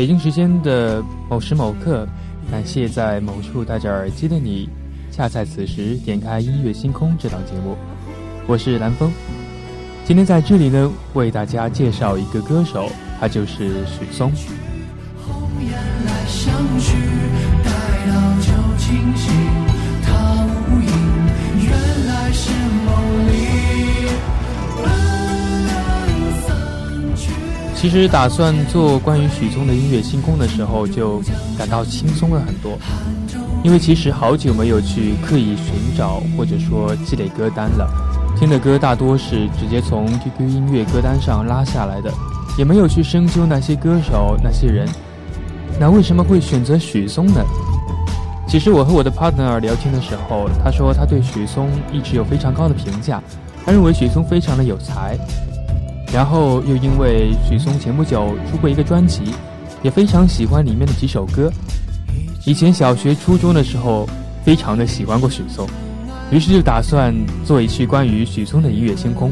北京时间的某时某刻，感谢在某处戴着耳机的你，恰在此时点开音乐星空这档节目。我是蓝峰，今天在这里呢，为大家介绍一个歌手，他就是许嵩红颜来相聚待到旧情。其实打算做关于许嵩的音乐星空的时候，就感到轻松了很多，因为其实好久没有去刻意寻找或者说积累歌单了，听的歌大多是直接从 QQ 音乐歌单上拉下来的，也没有去深究那些歌手那些人。那为什么会选择许嵩呢？其实我和我的 partner 聊天的时候，他说他对许嵩一直有非常高的评价，他认为许嵩非常的有才。然后又因为许嵩前不久出过一个专辑，也非常喜欢里面的几首歌。以前小学、初中的时候，非常的喜欢过许嵩，于是就打算做一期关于许嵩的音乐星空。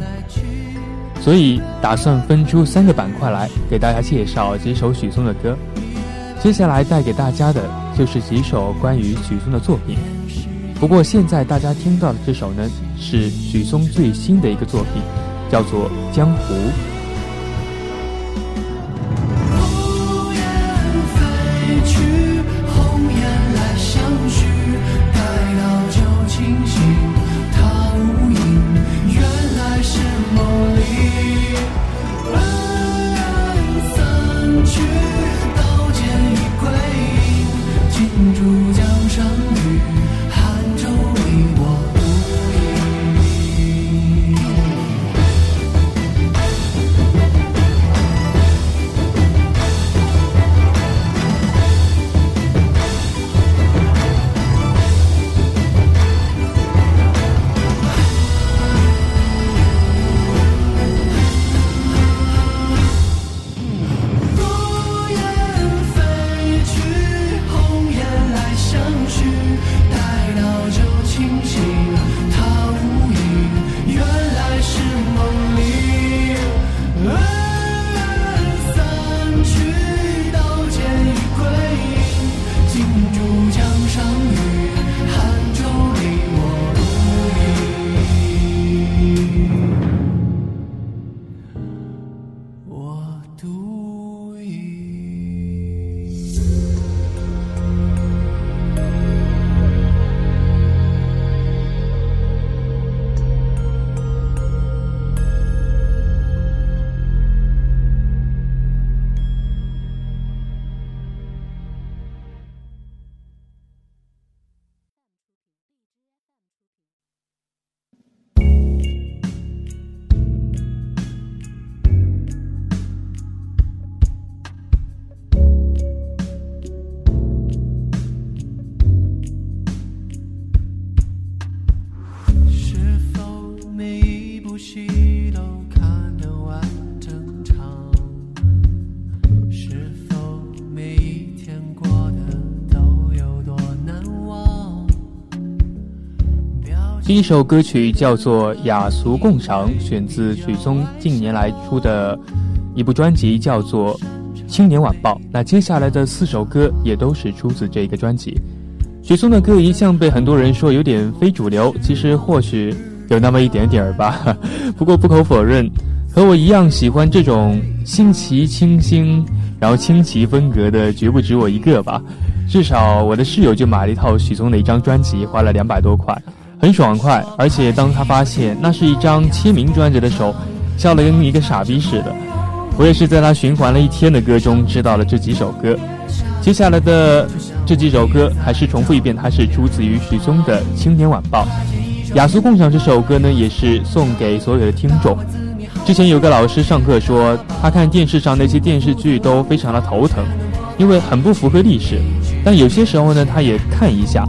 所以打算分出三个板块来给大家介绍几首许嵩的歌。接下来带给大家的就是几首关于许嵩的作品。不过现在大家听到的这首呢，是许嵩最新的一个作品。叫做江湖。第一首歌曲叫做《雅俗共赏》，选自许嵩近年来出的一部专辑，叫做《青年晚报》。那接下来的四首歌也都是出自这个专辑。许嵩的歌一向被很多人说有点非主流，其实或许有那么一点点儿吧。不过不可否认，和我一样喜欢这种新奇清新，然后清奇风格的，绝不止我一个吧。至少我的室友就买了一套许嵩的一张专辑，花了两百多块。很爽快，而且当他发现那是一张签名专辑的时候，笑得跟一个傻逼似的。我也是在他循环了一天的歌中知道了这几首歌。接下来的这几首歌还是重复一遍，它是出自于许嵩的《青年晚报》。雅俗共赏这首歌呢，也是送给所有的听众。之前有个老师上课说，他看电视上那些电视剧都非常的头疼，因为很不符合历史。但有些时候呢，他也看一下。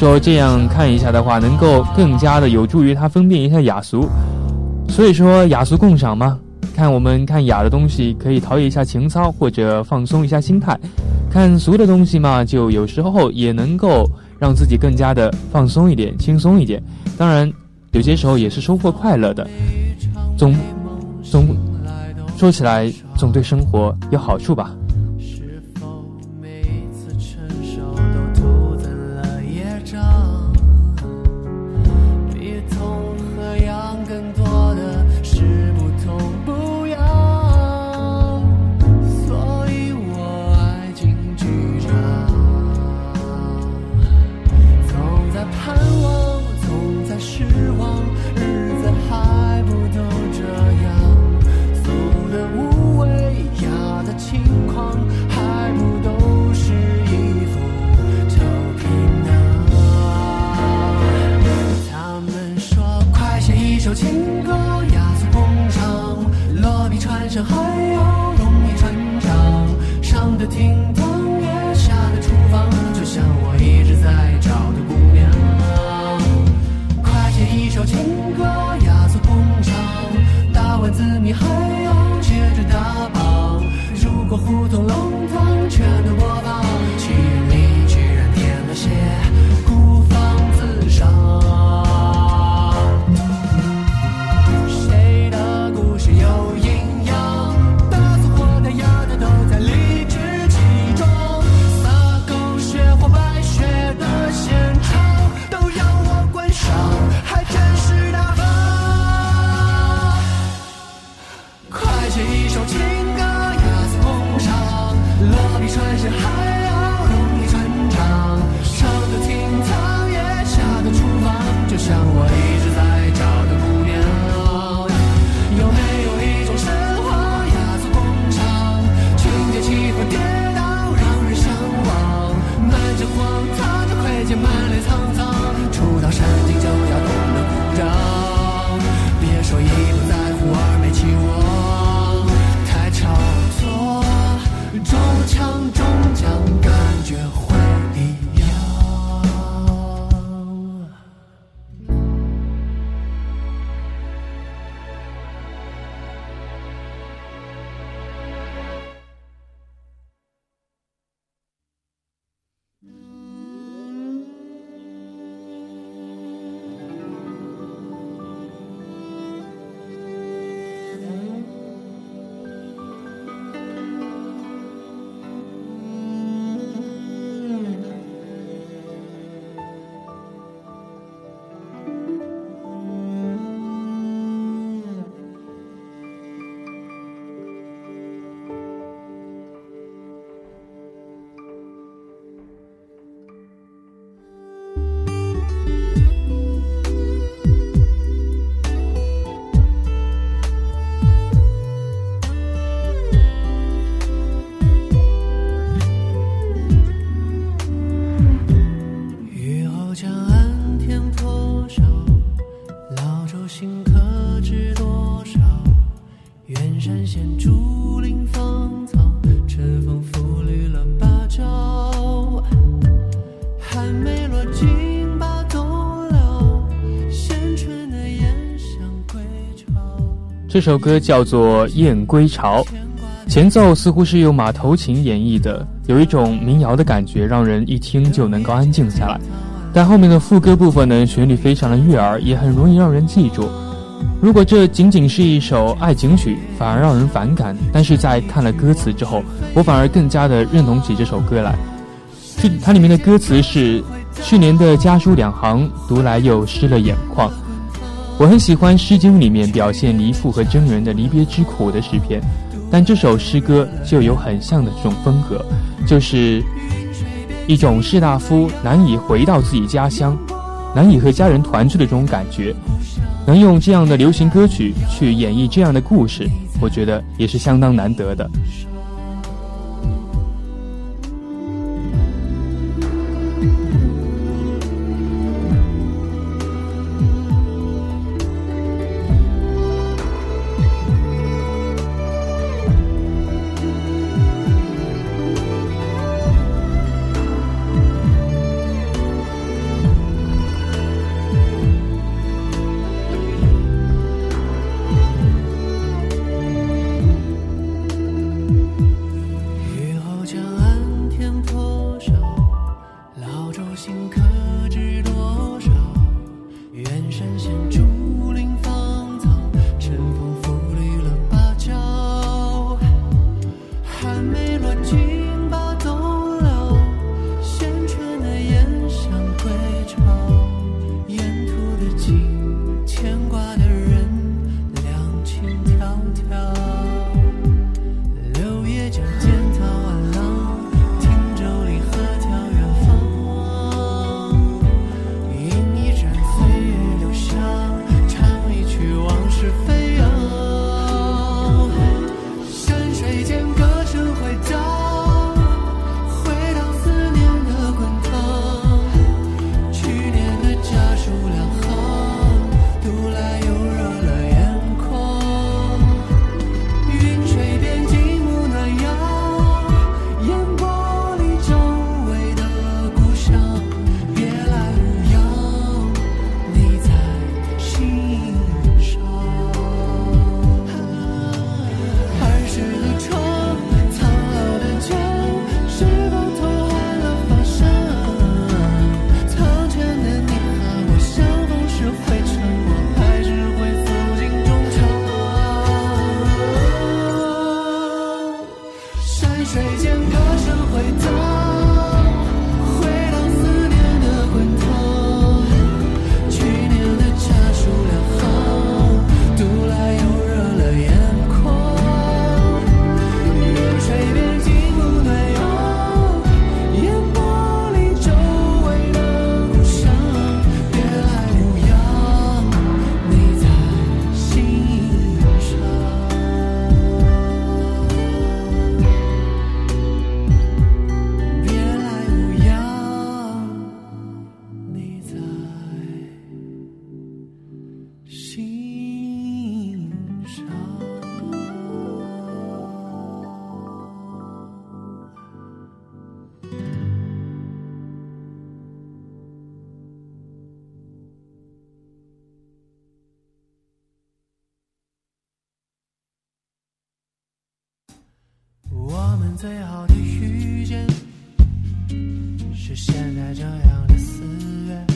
说这样看一下的话，能够更加的有助于他分辨一下雅俗，所以说雅俗共赏嘛。看我们看雅的东西，可以陶冶一下情操或者放松一下心态；看俗的东西嘛，就有时候也能够让自己更加的放松一点、轻松一点。当然，有些时候也是收获快乐的。总总说起来，总对生活有好处吧。沧桑。这首歌叫做《燕归巢》，前奏似乎是用马头琴演绎的，有一种民谣的感觉，让人一听就能够安静下来。但后面的副歌部分呢，旋律非常的悦耳，也很容易让人记住。如果这仅仅是一首爱情曲，反而让人反感。但是在看了歌词之后，我反而更加的认同起这首歌来。这它里面的歌词是：去年的家书两行，读来又湿了眼眶。我很喜欢《诗经》里面表现离父和真人的离别之苦的诗篇，但这首诗歌就有很像的这种风格，就是一种士大夫难以回到自己家乡，难以和家人团聚的这种感觉。能用这样的流行歌曲去演绎这样的故事，我觉得也是相当难得的。是现在这样的四月，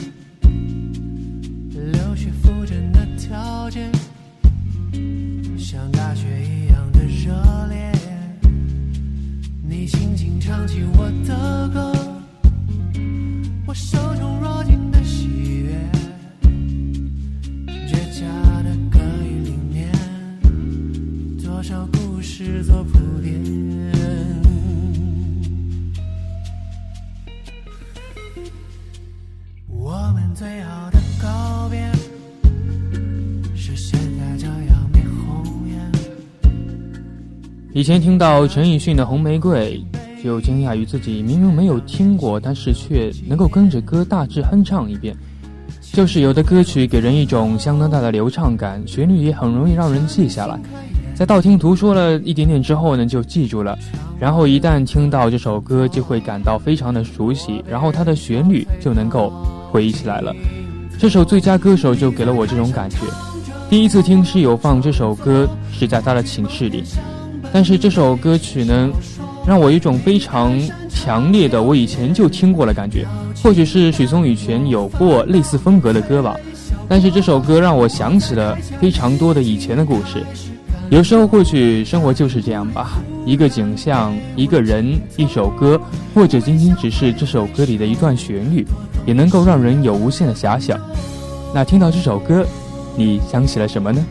柳絮拂着那条街，像大雪一样的热烈。你轻轻唱起我的歌，以前听到陈奕迅的《红玫瑰》，就惊讶于自己明明没有听过，但是却能够跟着歌大致哼唱一遍。就是有的歌曲给人一种相当大的流畅感，旋律也很容易让人记下来。在道听途说了一点点之后呢，就记住了。然后一旦听到这首歌，就会感到非常的熟悉，然后它的旋律就能够。回忆起来了，这首《最佳歌手》就给了我这种感觉。第一次听室友放这首歌是在他的寝室里，但是这首歌曲呢，让我一种非常强烈的，我以前就听过了感觉。或许是许嵩以前有过类似风格的歌吧，但是这首歌让我想起了非常多的以前的故事。有时候或许生活就是这样吧，一个景象，一个人，一首歌，或者仅仅只是这首歌里的一段旋律，也能够让人有无限的遐想。那听到这首歌，你想起了什么呢？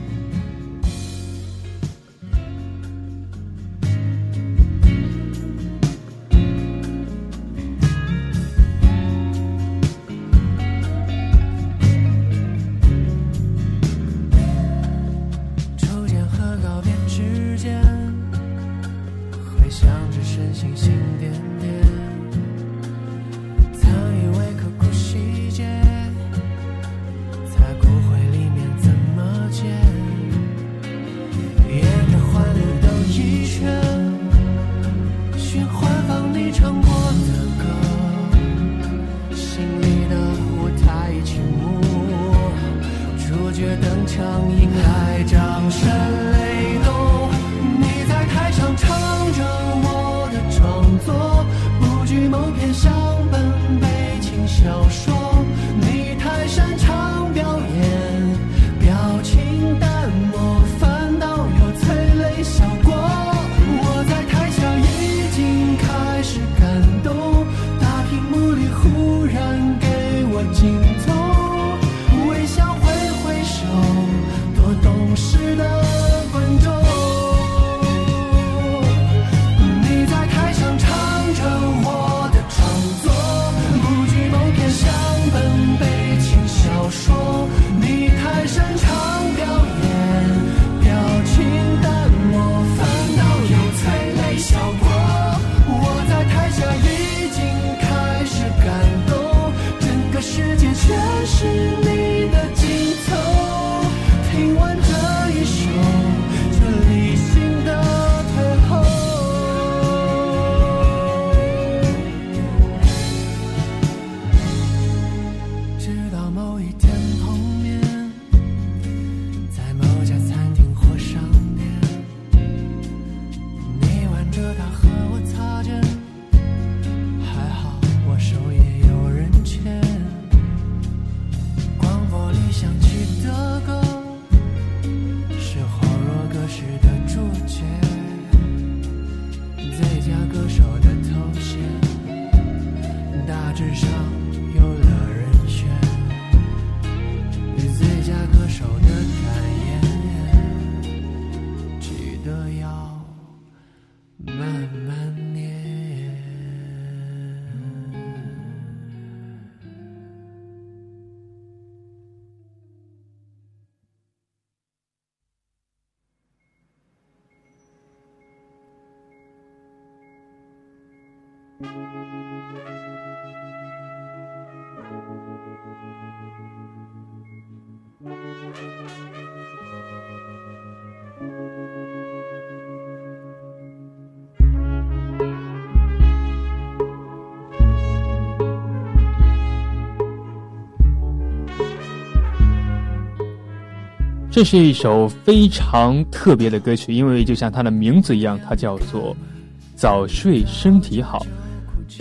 这是一首非常特别的歌曲，因为就像它的名字一样，它叫做“早睡身体好”。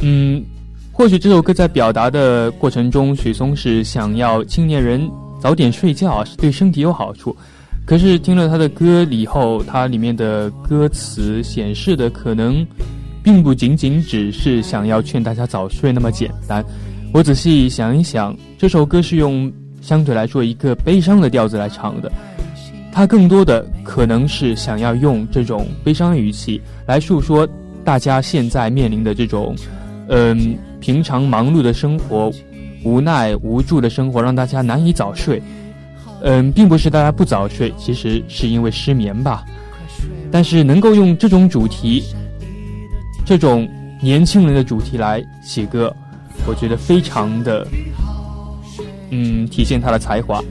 嗯，或许这首歌在表达的过程中，许嵩是想要青年人早点睡觉，是对身体有好处。可是听了他的歌以后，它里面的歌词显示的可能，并不仅仅只是想要劝大家早睡那么简单。我仔细想一想，这首歌是用。相对来说，一个悲伤的调子来唱的，他更多的可能是想要用这种悲伤的语气来诉说大家现在面临的这种，嗯，平常忙碌的生活，无奈无助的生活，让大家难以早睡。嗯，并不是大家不早睡，其实是因为失眠吧。但是能够用这种主题，这种年轻人的主题来写歌，我觉得非常的。嗯，体现他的才华。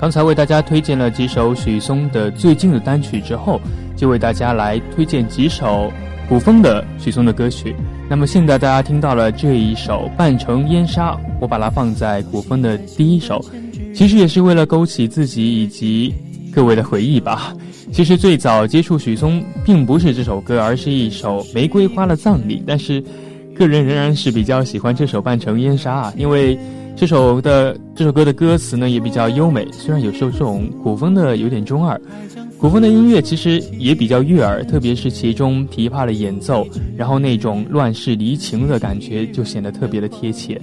刚才为大家推荐了几首许嵩的最近的单曲之后，就为大家来推荐几首古风的许嵩的歌曲。那么现在大家听到了这一首《半城烟沙》，我把它放在古风的第一首，其实也是为了勾起自己以及各位的回忆吧。其实最早接触许嵩并不是这首歌，而是一首《玫瑰花的葬礼》，但是个人仍然是比较喜欢这首《半城烟沙》啊，因为。这首的这首歌的歌词呢也比较优美，虽然有时候这种古风的有点中二，古风的音乐其实也比较悦耳，特别是其中琵琶的演奏，然后那种乱世离情的感觉就显得特别的贴切。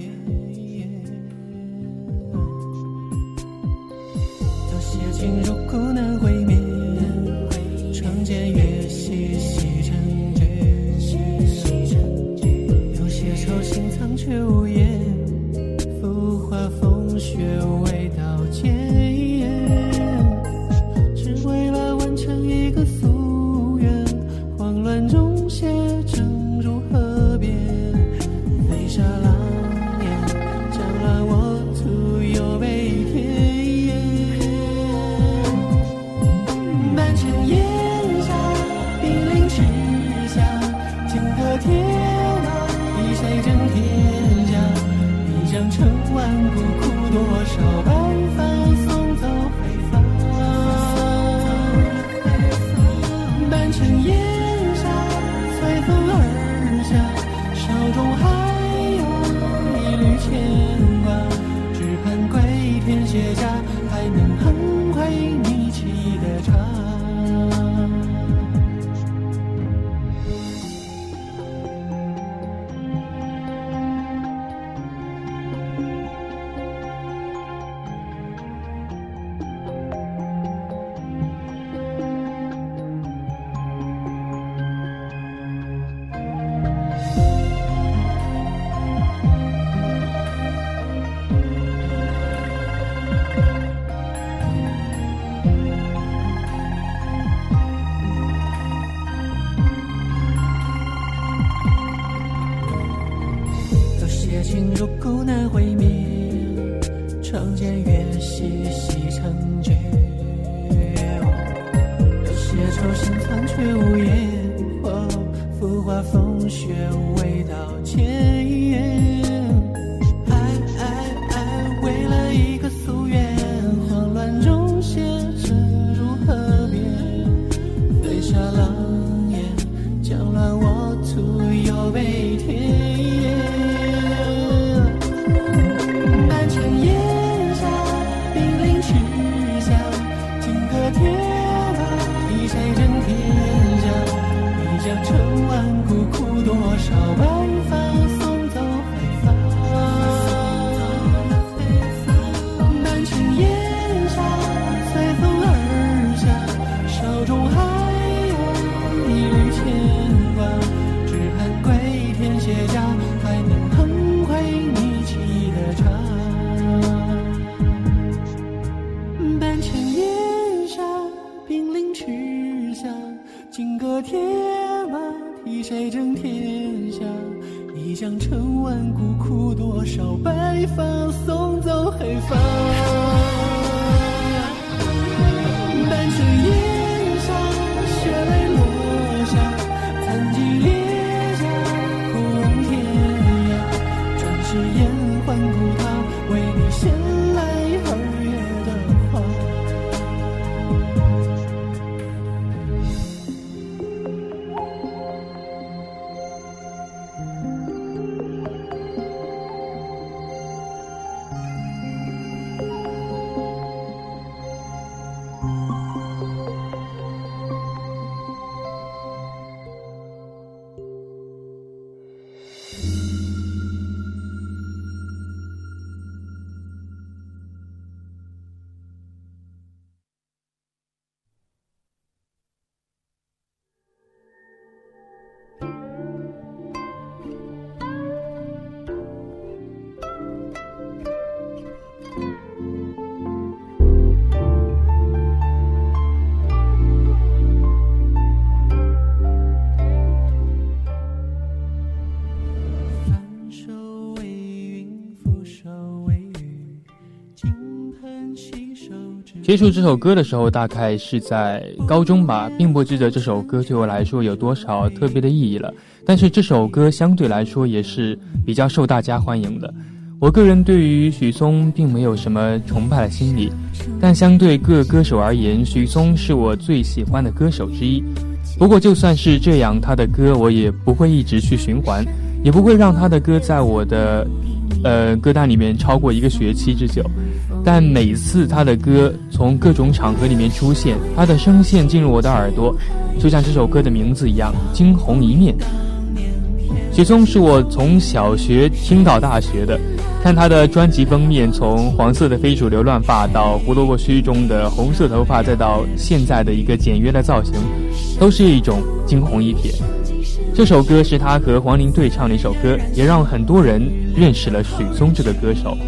接触这首歌的时候，大概是在高中吧，并不记得这首歌对我来说有多少特别的意义了。但是这首歌相对来说也是比较受大家欢迎的。我个人对于许嵩并没有什么崇拜的心理，但相对各歌手而言，许嵩是我最喜欢的歌手之一。不过就算是这样，他的歌我也不会一直去循环，也不会让他的歌在我的呃歌单里面超过一个学期之久。但每次他的歌从各种场合里面出现，他的声线进入我的耳朵，就像这首歌的名字一样，惊鸿一面。许嵩是我从小学听到大学的，看他的专辑封面，从黄色的非主流乱发到胡萝卜须中的红色头发，再到现在的一个简约的造型，都是一种惊鸿一瞥。这首歌是他和黄龄对唱的一首歌，也让很多人认识了许嵩这个歌手。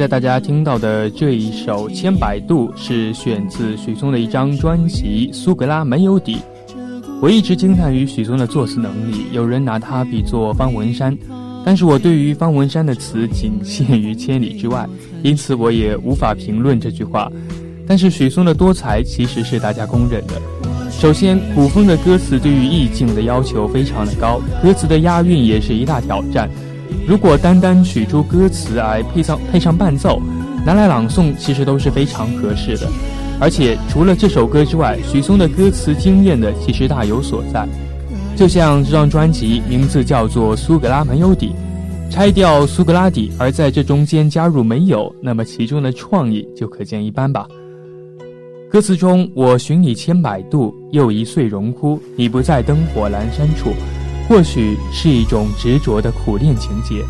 在大家听到的这一首《千百度》是选自许嵩的一张专辑《苏格拉没有底》。我一直惊叹于许嵩的作词能力，有人拿他比作方文山，但是我对于方文山的词仅限于千里之外，因此我也无法评论这句话。但是许嵩的多才其实是大家公认的。首先，古风的歌词对于意境的要求非常的高，歌词的押韵也是一大挑战。如果单单取出歌词来配上配上伴奏，拿来朗诵，其实都是非常合适的。而且除了这首歌之外，许嵩的歌词惊艳的其实大有所在。就像这张专辑名字叫做《苏格拉没有底》，拆掉苏格拉底，而在这中间加入没有，那么其中的创意就可见一斑吧。歌词中“我寻你千百度，又一岁荣枯，你不在灯火阑珊处”，或许是一种执着的苦恋情节。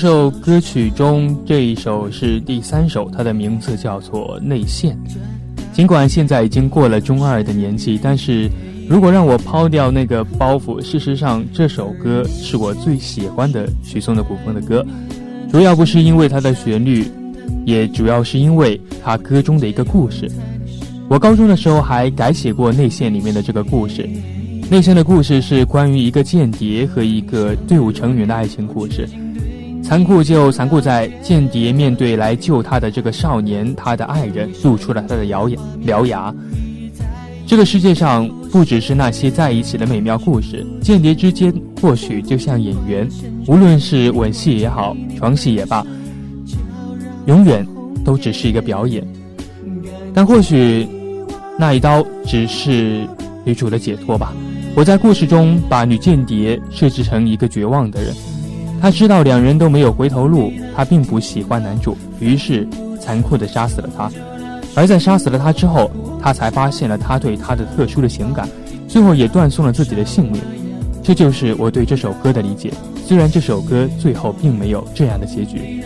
这首歌曲中，这一首是第三首，它的名字叫做《内线》。尽管现在已经过了中二的年纪，但是如果让我抛掉那个包袱，事实上这首歌是我最喜欢的许嵩的古风的歌。主要不是因为它的旋律，也主要是因为它歌中的一个故事。我高中的时候还改写过内线里面的这个故事。内线的故事是关于一个间谍和一个队伍成员的爱情故事。残酷就残酷在间谍面对来救他的这个少年，他的爱人露出了他的獠牙。獠牙。这个世界上不只是那些在一起的美妙故事，间谍之间或许就像演员，无论是吻戏也好，床戏也罢，永远都只是一个表演。但或许那一刀只是女主的解脱吧。我在故事中把女间谍设置成一个绝望的人。他知道两人都没有回头路，他并不喜欢男主，于是残酷地杀死了他。而在杀死了他之后，他才发现了他对他的特殊的情感，最后也断送了自己的性命。这就是我对这首歌的理解。虽然这首歌最后并没有这样的结局。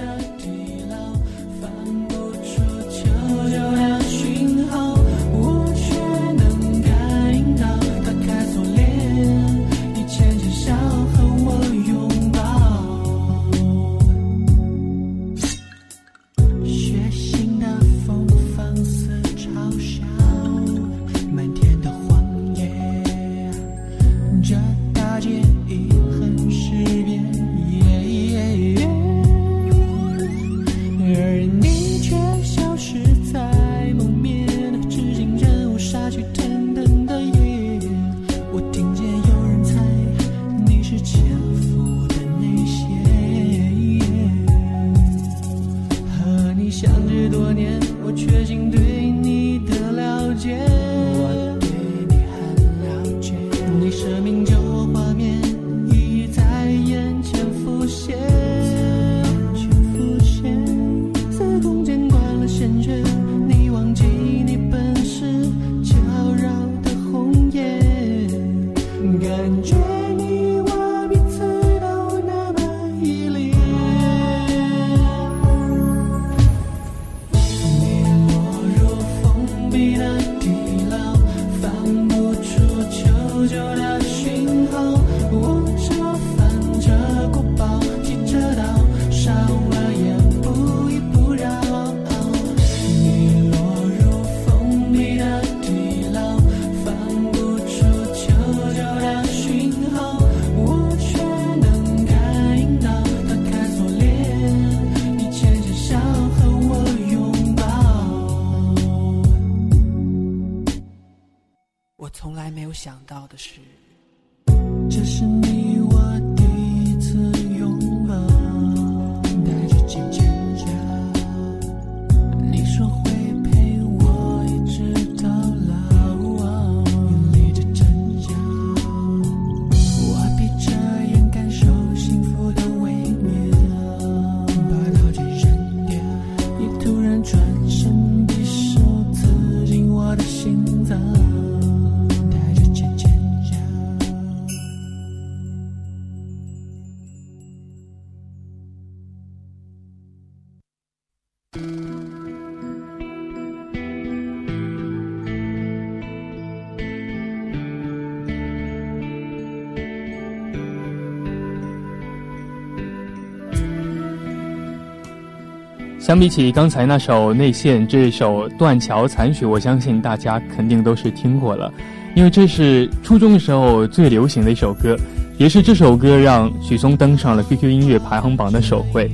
相比起刚才那首《内线》，这首《断桥残雪》，我相信大家肯定都是听过了，因为这是初中的时候最流行的一首歌，也是这首歌让许嵩登上了 QQ 音乐排行榜的首位。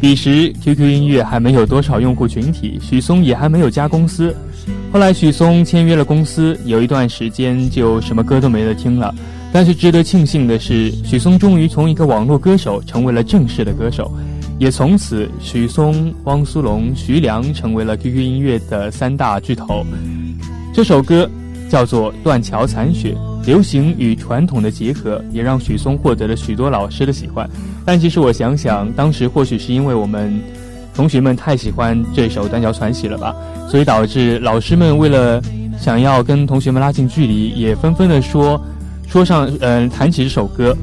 彼时 QQ 音乐还没有多少用户群体，许嵩也还没有加公司。后来许嵩签约了公司，有一段时间就什么歌都没得听了。但是值得庆幸的是，许嵩终于从一个网络歌手成为了正式的歌手。也从此，许嵩、汪苏泷、徐良成为了 QQ 音乐的三大巨头。这首歌叫做《断桥残雪》，流行与传统的结合，也让许嵩获得了许多老师的喜欢。但其实我想想，当时或许是因为我们同学们太喜欢这首《断桥残雪》了吧，所以导致老师们为了想要跟同学们拉近距离，也纷纷的说说上嗯弹起这首歌。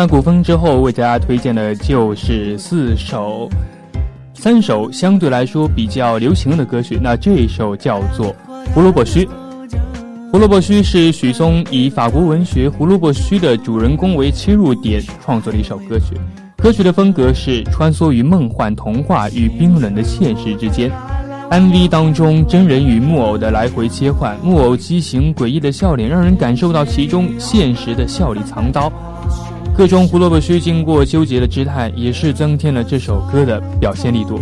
那古风之后为大家推荐的就是四首，三首相对来说比较流行的歌曲。那这一首叫做《胡萝卜须》，《胡萝卜须》是许嵩以法国文学《胡萝卜须》的主人公为切入点创作的一首歌曲。歌曲的风格是穿梭于梦幻童话与冰冷的现实之间。MV 当中真人与木偶的来回切换，木偶畸形诡异的笑脸让人感受到其中现实的笑里藏刀。最终胡萝卜须经过纠结的姿态也是增添了这首歌的表现力度。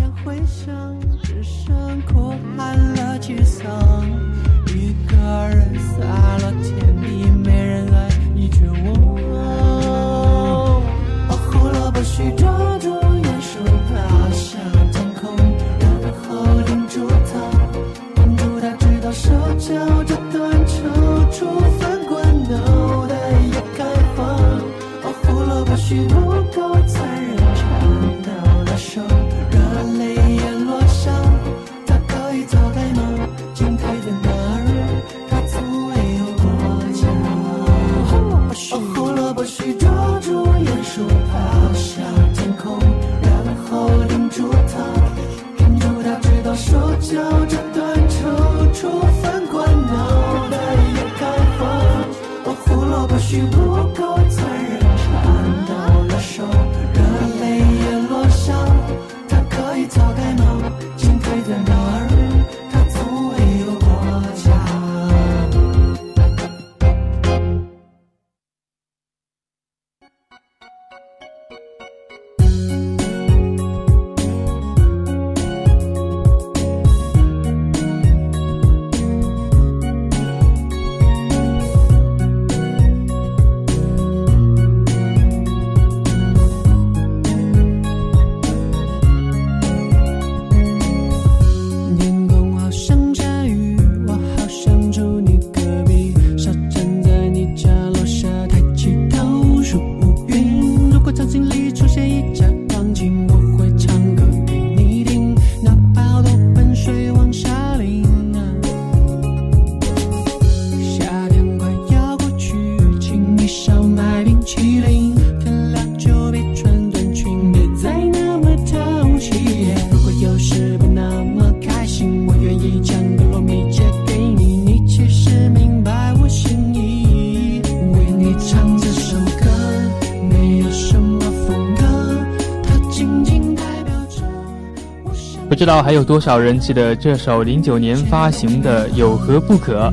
知道还有多少人记得这首零九年发行的《有何不可》？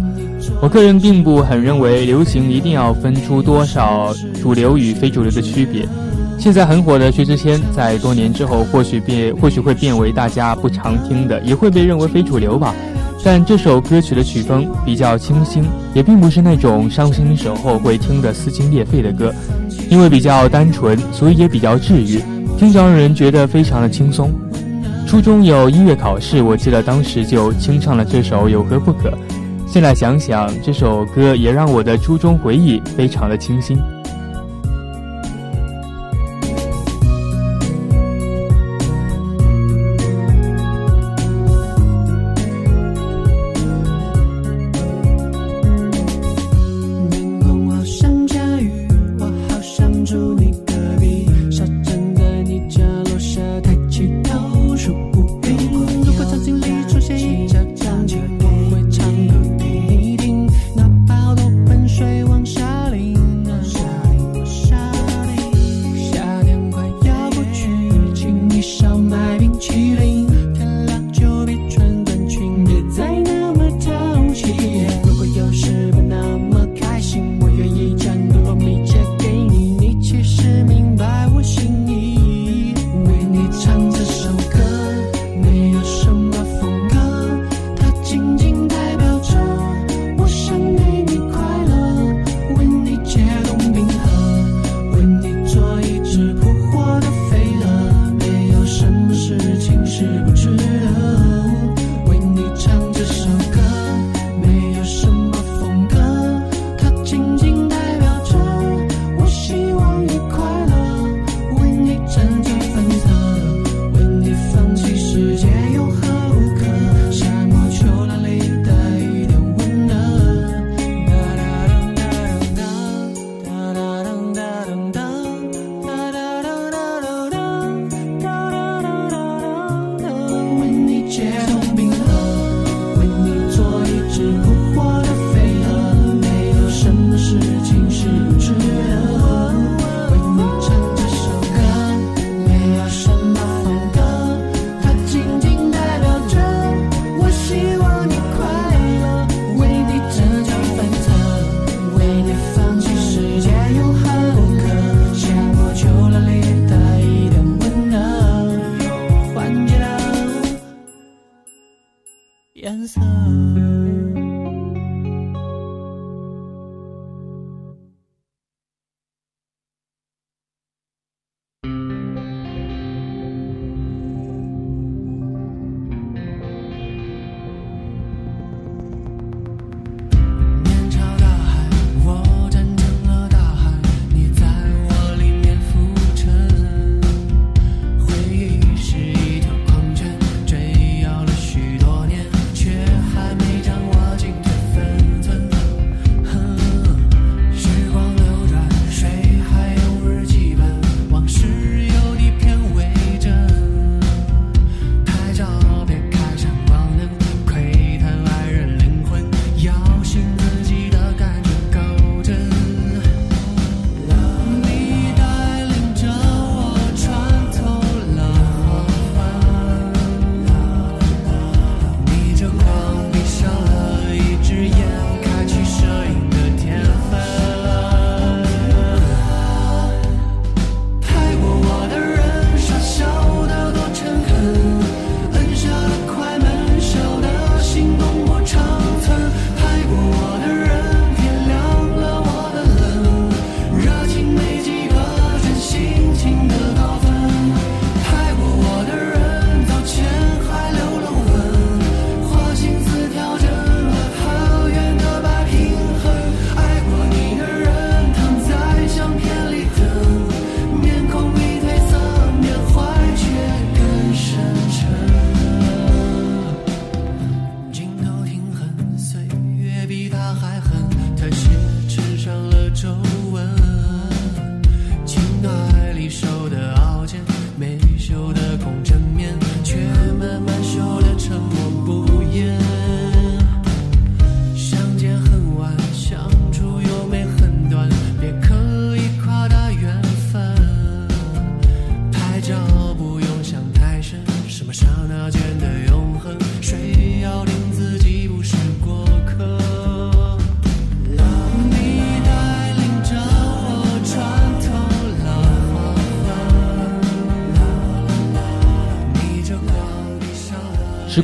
我个人并不很认为流行一定要分出多少主流与非主流的区别。现在很火的薛之谦，在多年之后或许变，或许会变为大家不常听的，也会被认为非主流吧。但这首歌曲的曲风比较清新，也并不是那种伤心时候会听得撕心裂肺的歌，因为比较单纯，所以也比较治愈，听着让人觉得非常的轻松。初中有音乐考试，我记得当时就清唱了这首《有何不可》。现在想想，这首歌也让我的初中回忆非常的清新。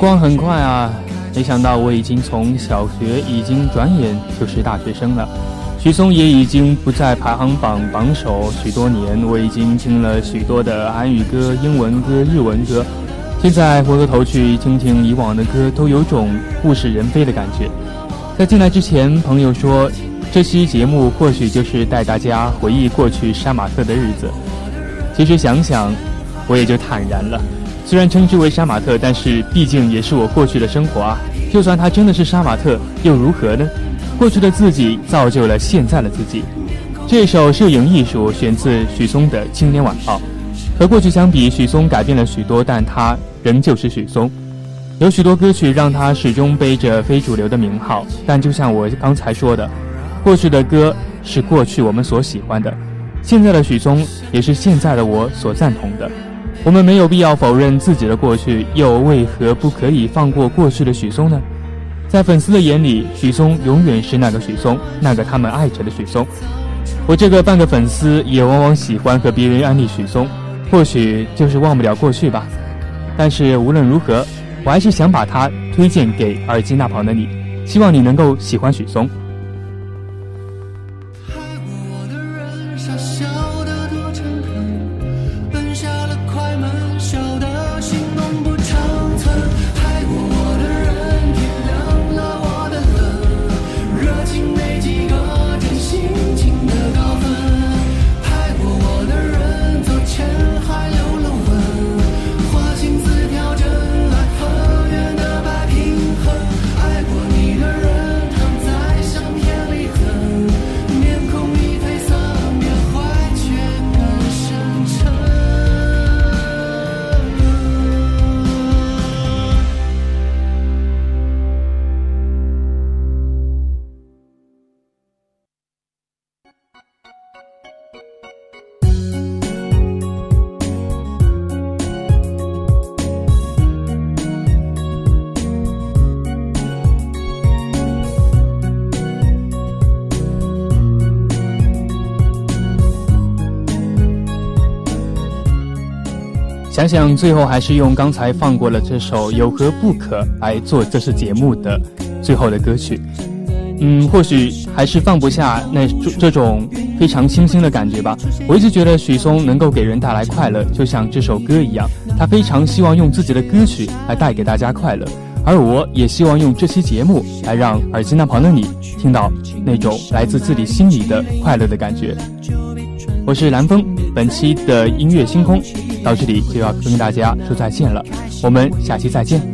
光很快啊，没想到我已经从小学已经转眼就是大学生了。许嵩也已经不在排行榜榜首许多年，我已经听了许多的韩语歌、英文歌、日文歌。现在回过头去听听以往的歌，都有种物是人非的感觉。在进来之前，朋友说这期节目或许就是带大家回忆过去杀马特的日子。其实想想，我也就坦然了。虽然称之为杀马特，但是毕竟也是我过去的生活啊。就算他真的是杀马特，又如何呢？过去的自己造就了现在的自己。这首摄影艺术选自许嵩的《青年晚报》。和过去相比，许嵩改变了许多，但他仍旧是许嵩。有许多歌曲让他始终背着非主流的名号，但就像我刚才说的，过去的歌是过去我们所喜欢的，现在的许嵩也是现在的我所赞同的。我们没有必要否认自己的过去，又为何不可以放过过去的许嵩呢？在粉丝的眼里，许嵩永远是那个许嵩，那个他们爱着的许嵩。我这个半个粉丝也往往喜欢和别人安利许嵩，或许就是忘不了过去吧。但是无论如何，我还是想把它推荐给耳机那旁的你，希望你能够喜欢许嵩。想想最后还是用刚才放过了这首《有何不可》来做这次节目的最后的歌曲。嗯，或许还是放不下那这种非常清新的感觉吧。我一直觉得许嵩能够给人带来快乐，就像这首歌一样，他非常希望用自己的歌曲来带给大家快乐，而我也希望用这期节目来让耳机那旁的你听到那种来自自己心里的快乐的感觉。我是蓝峰，本期的音乐星空到这里就要跟大家说再见了，我们下期再见。